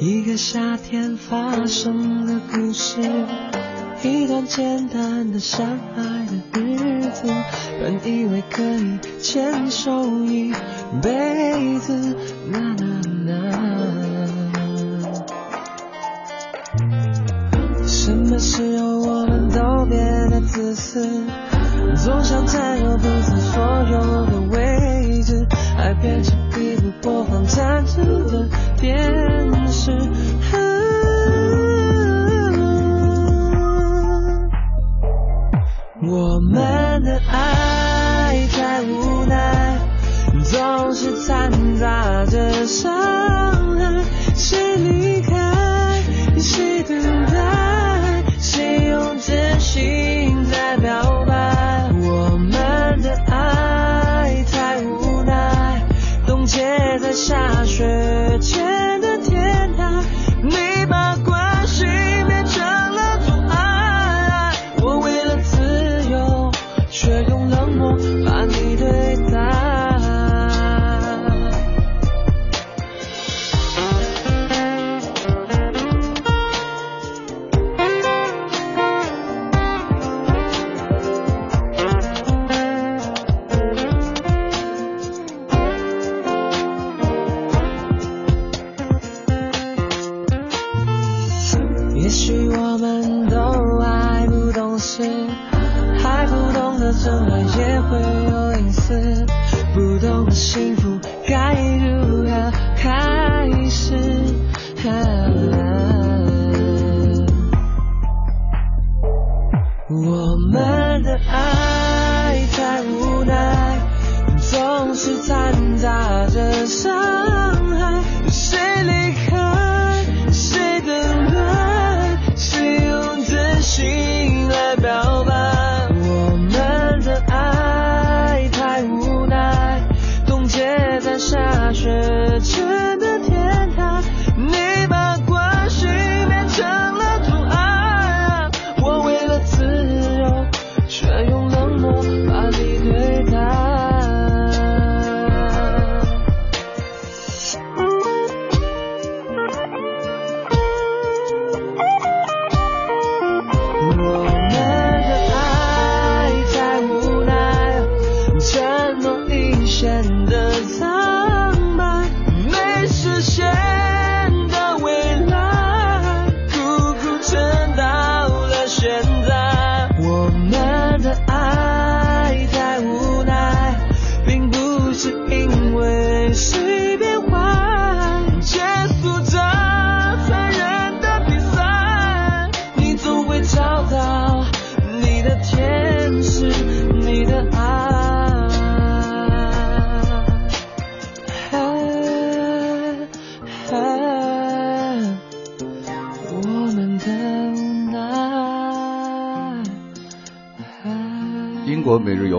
一个夏天发生的故事，一段简单的相爱的日子，本以为可以牵手一辈子，啦啦啦。什么时候我们都变得自私，总想占有彼此所有的位置，爱变成一部播放赞助的电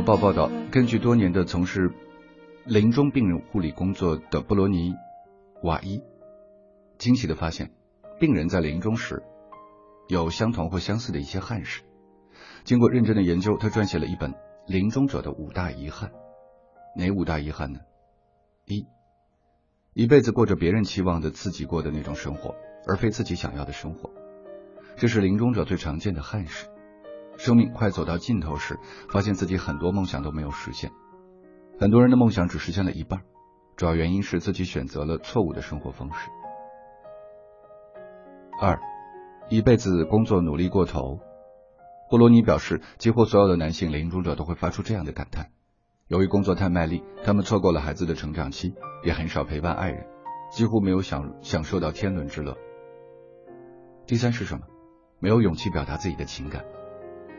报》报道，根据多年的从事临终病人护理工作的布罗尼瓦伊，惊喜的发现，病人在临终时有相同或相似的一些憾事。经过认真的研究，他撰写了一本《临终者的五大遗憾》。哪五大遗憾呢？一，一辈子过着别人期望的自己过的那种生活，而非自己想要的生活，这是临终者最常见的憾事。生命快走到尽头时，发现自己很多梦想都没有实现。很多人的梦想只实现了一半，主要原因是自己选择了错误的生活方式。二，一辈子工作努力过头。波罗尼表示，几乎所有的男性临终者都会发出这样的感叹：由于工作太卖力，他们错过了孩子的成长期，也很少陪伴爱人，几乎没有享享受到天伦之乐。第三是什么？没有勇气表达自己的情感。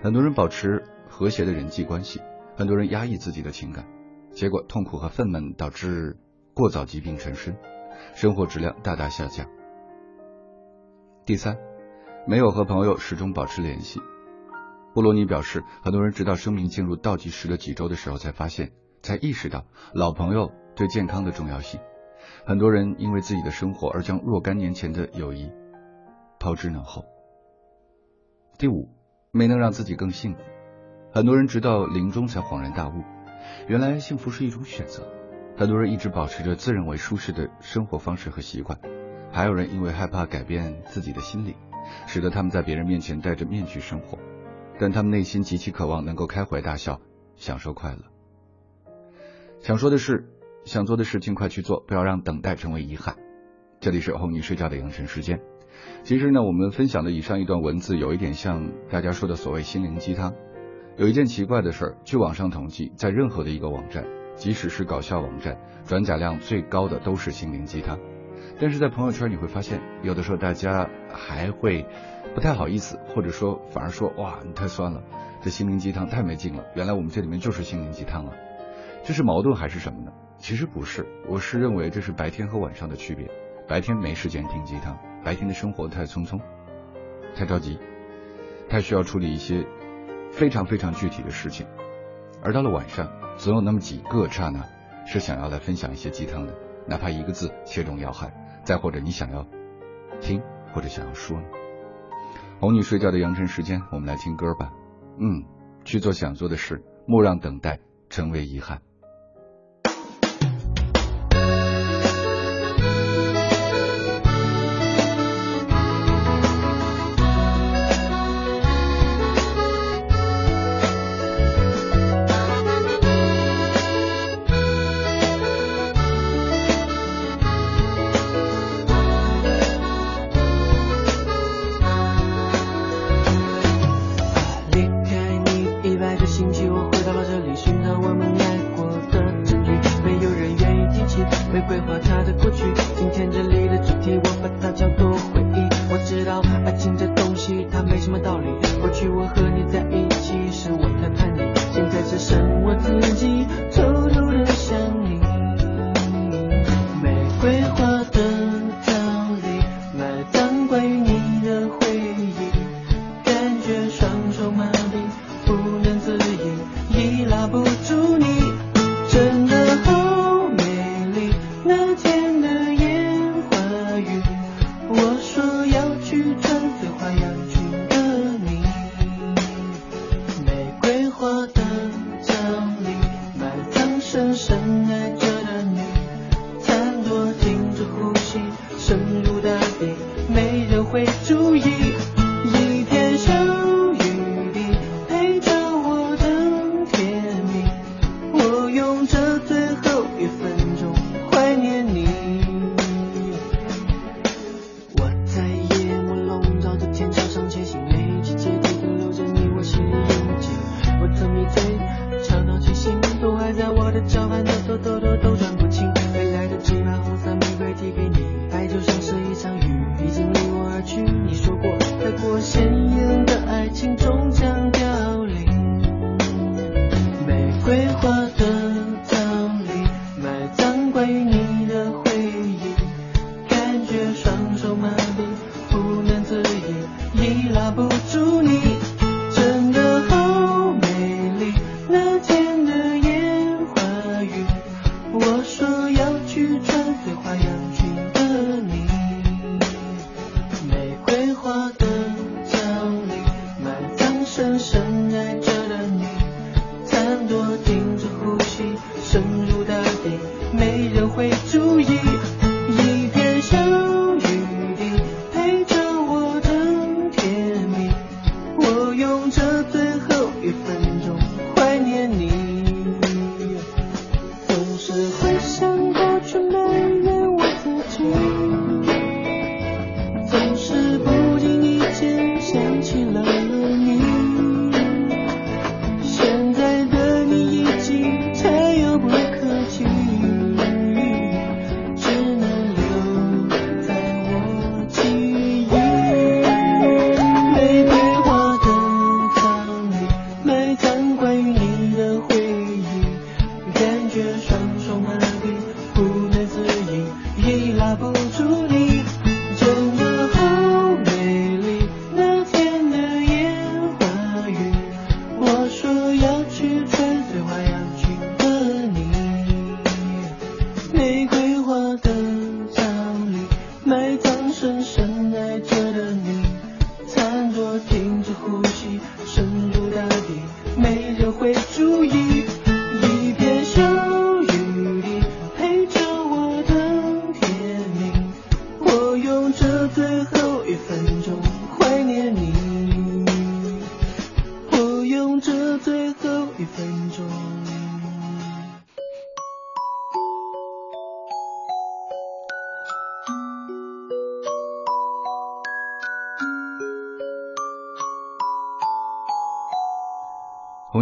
很多人保持和谐的人际关系，很多人压抑自己的情感，结果痛苦和愤懑导致过早疾病缠身，生活质量大大下降。第三，没有和朋友始终保持联系。布罗尼表示，很多人直到生命进入倒计时的几周的时候，才发现，才意识到老朋友对健康的重要性。很多人因为自己的生活而将若干年前的友谊抛之脑后。第五，没能让自己更幸福。很多人直到临终才恍然大悟，原来幸福是一种选择。很多人一直保持着自认为舒适的生活方式和习惯，还有人因为害怕改变自己的心理，使得他们在别人面前戴着面具生活。但他们内心极其渴望能够开怀大笑，享受快乐。想说的是，想做的事尽快去做，不要让等待成为遗憾。这里是哄你睡觉的养成时间。其实呢，我们分享的以上一段文字，有一点像大家说的所谓心灵鸡汤。有一件奇怪的事儿，据网上统计，在任何的一个网站，即使是搞笑网站，转载量最高的都是心灵鸡汤。但是在朋友圈你会发现，有的时候大家还会不太好意思，或者说反而说哇你太酸了，这心灵鸡汤太没劲了。原来我们这里面就是心灵鸡汤啊，这是矛盾还是什么呢？其实不是，我是认为这是白天和晚上的区别。白天没时间听鸡汤，白天的生活太匆匆，太着急，太需要处理一些非常非常具体的事情。而到了晚上，总有那么几个刹那是想要来分享一些鸡汤的，哪怕一个字切中要害。再或者你想要听或者想要说呢？哄你睡觉的扬晨时间，我们来听歌吧。嗯，去做想做的事，莫让等待成为遗憾。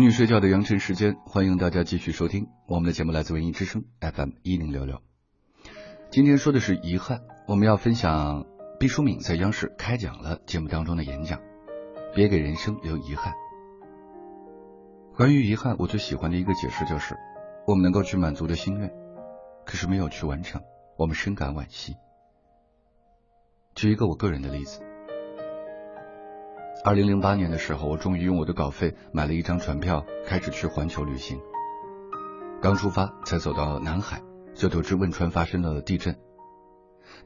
哄你睡觉的羊晨时间，欢迎大家继续收听我们的节目，来自文艺之声 FM 一零六六。今天说的是遗憾，我们要分享毕淑敏在央视开讲了节目当中的演讲，别给人生留遗憾。关于遗憾，我最喜欢的一个解释就是，我们能够去满足的心愿，可是没有去完成，我们深感惋惜。举一个我个人的例子。二零零八年的时候，我终于用我的稿费买了一张船票，开始去环球旅行。刚出发，才走到南海，就得知汶川发生了地震。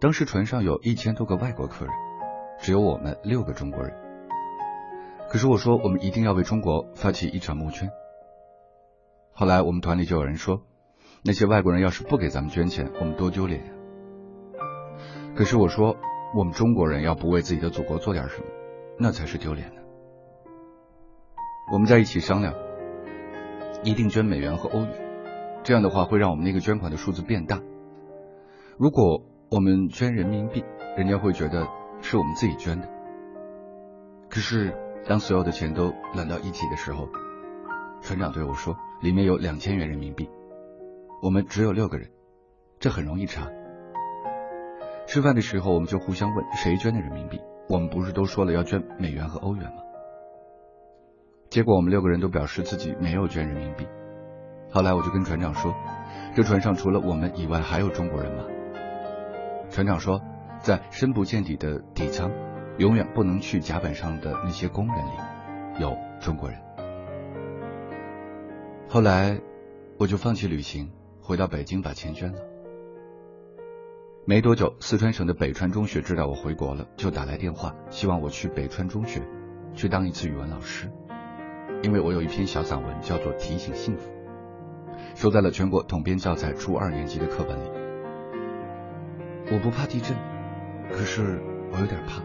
当时船上有一千多个外国客人，只有我们六个中国人。可是我说，我们一定要为中国发起一场募捐。后来我们团里就有人说，那些外国人要是不给咱们捐钱，我们多丢脸呀。可是我说，我们中国人要不为自己的祖国做点什么？那才是丢脸的。我们在一起商量，一定捐美元和欧元，这样的话会让我们那个捐款的数字变大。如果我们捐人民币，人家会觉得是我们自己捐的。可是当所有的钱都揽到一起的时候，船长对我说，里面有两千元人民币，我们只有六个人，这很容易查。吃饭的时候，我们就互相问谁捐的人民币。我们不是都说了要捐美元和欧元吗？结果我们六个人都表示自己没有捐人民币。后来我就跟船长说，这船上除了我们以外还有中国人吗？船长说，在深不见底的底舱，永远不能去甲板上的那些工人里，有中国人。后来我就放弃旅行，回到北京把钱捐了。没多久，四川省的北川中学知道我回国了，就打来电话，希望我去北川中学去当一次语文老师，因为我有一篇小散文叫做《提醒幸福》，收在了全国统编教材初二年级的课本里。我不怕地震，可是我有点怕。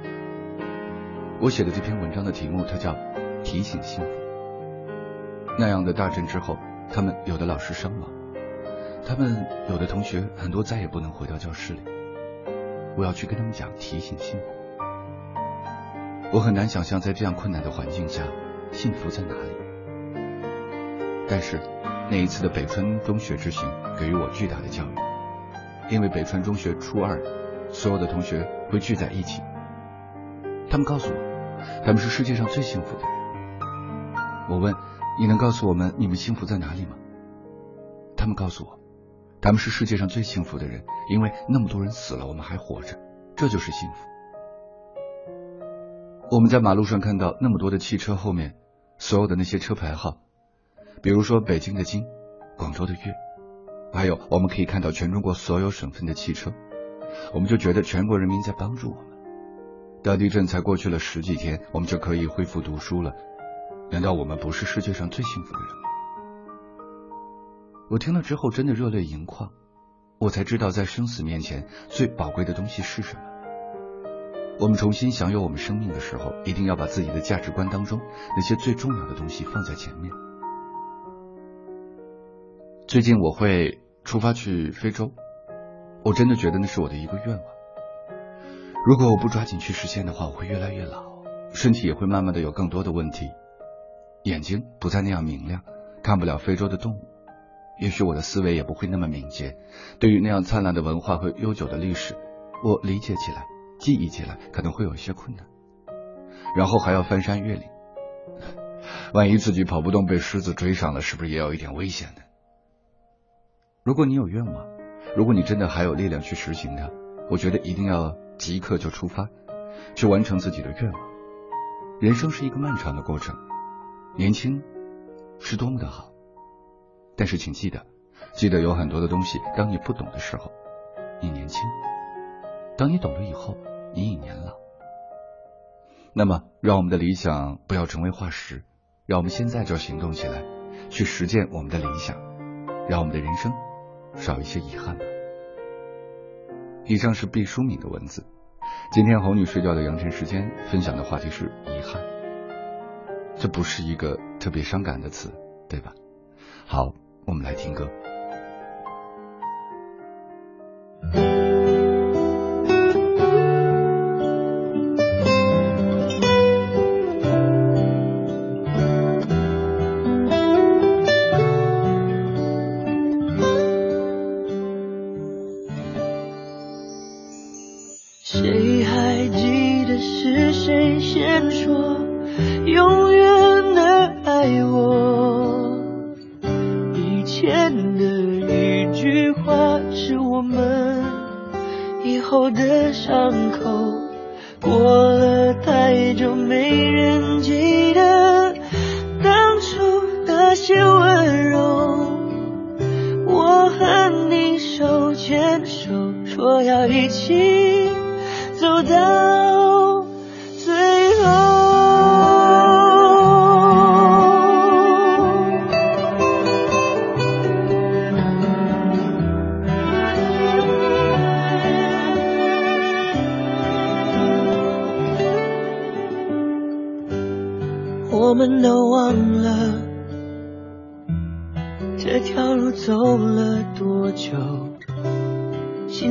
我写的这篇文章的题目，它叫《提醒幸福》。那样的大震之后，他们有的老师伤亡。他们有的同学很多再也不能回到教室里，我要去跟他们讲提醒幸福。我很难想象在这样困难的环境下，幸福在哪里。但是那一次的北川中学之行给予我巨大的教育，因为北川中学初二所有的同学会聚在一起，他们告诉我，他们是世界上最幸福的人。我问，你能告诉我们你们幸福在哪里吗？他们告诉我。他们是世界上最幸福的人，因为那么多人死了，我们还活着，这就是幸福。我们在马路上看到那么多的汽车后面，所有的那些车牌号，比如说北京的京，广州的粤，还有我们可以看到全中国所有省份的汽车，我们就觉得全国人民在帮助我们。大地震才过去了十几天，我们就可以恢复读书了，难道我们不是世界上最幸福的人吗？我听了之后真的热泪盈眶，我才知道在生死面前最宝贵的东西是什么。我们重新享有我们生命的时候，一定要把自己的价值观当中那些最重要的东西放在前面。最近我会出发去非洲，我真的觉得那是我的一个愿望。如果我不抓紧去实现的话，我会越来越老，身体也会慢慢的有更多的问题，眼睛不再那样明亮，看不了非洲的动物，也许我的思维也不会那么敏捷，对于那样灿烂的文化和悠久的历史，我理解起来。记忆起来可能会有一些困难，然后还要翻山越岭，万一自己跑不动被狮子追上了，是不是也有一点危险呢？如果你有愿望，如果你真的还有力量去实行它，我觉得一定要即刻就出发，去完成自己的愿望。人生是一个漫长的过程，年轻是多么的好，但是请记得，记得有很多的东西，当你不懂的时候，你年轻。当你懂了以后，你已年老。那么，让我们的理想不要成为化石，让我们现在就行动起来，去实践我们的理想，让我们的人生少一些遗憾吧。以上是毕淑敏的文字。今天哄你睡觉的羊晨时间分享的话题是遗憾，这不是一个特别伤感的词，对吧？好，我们来听歌。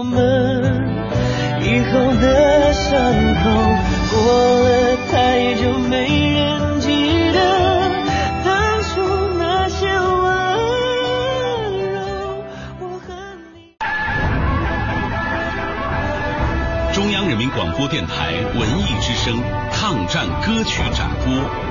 我们以后的伤口，过了太久没人记得当初那些温柔。我和你。中央人民广播电台文艺之声抗战歌曲展播。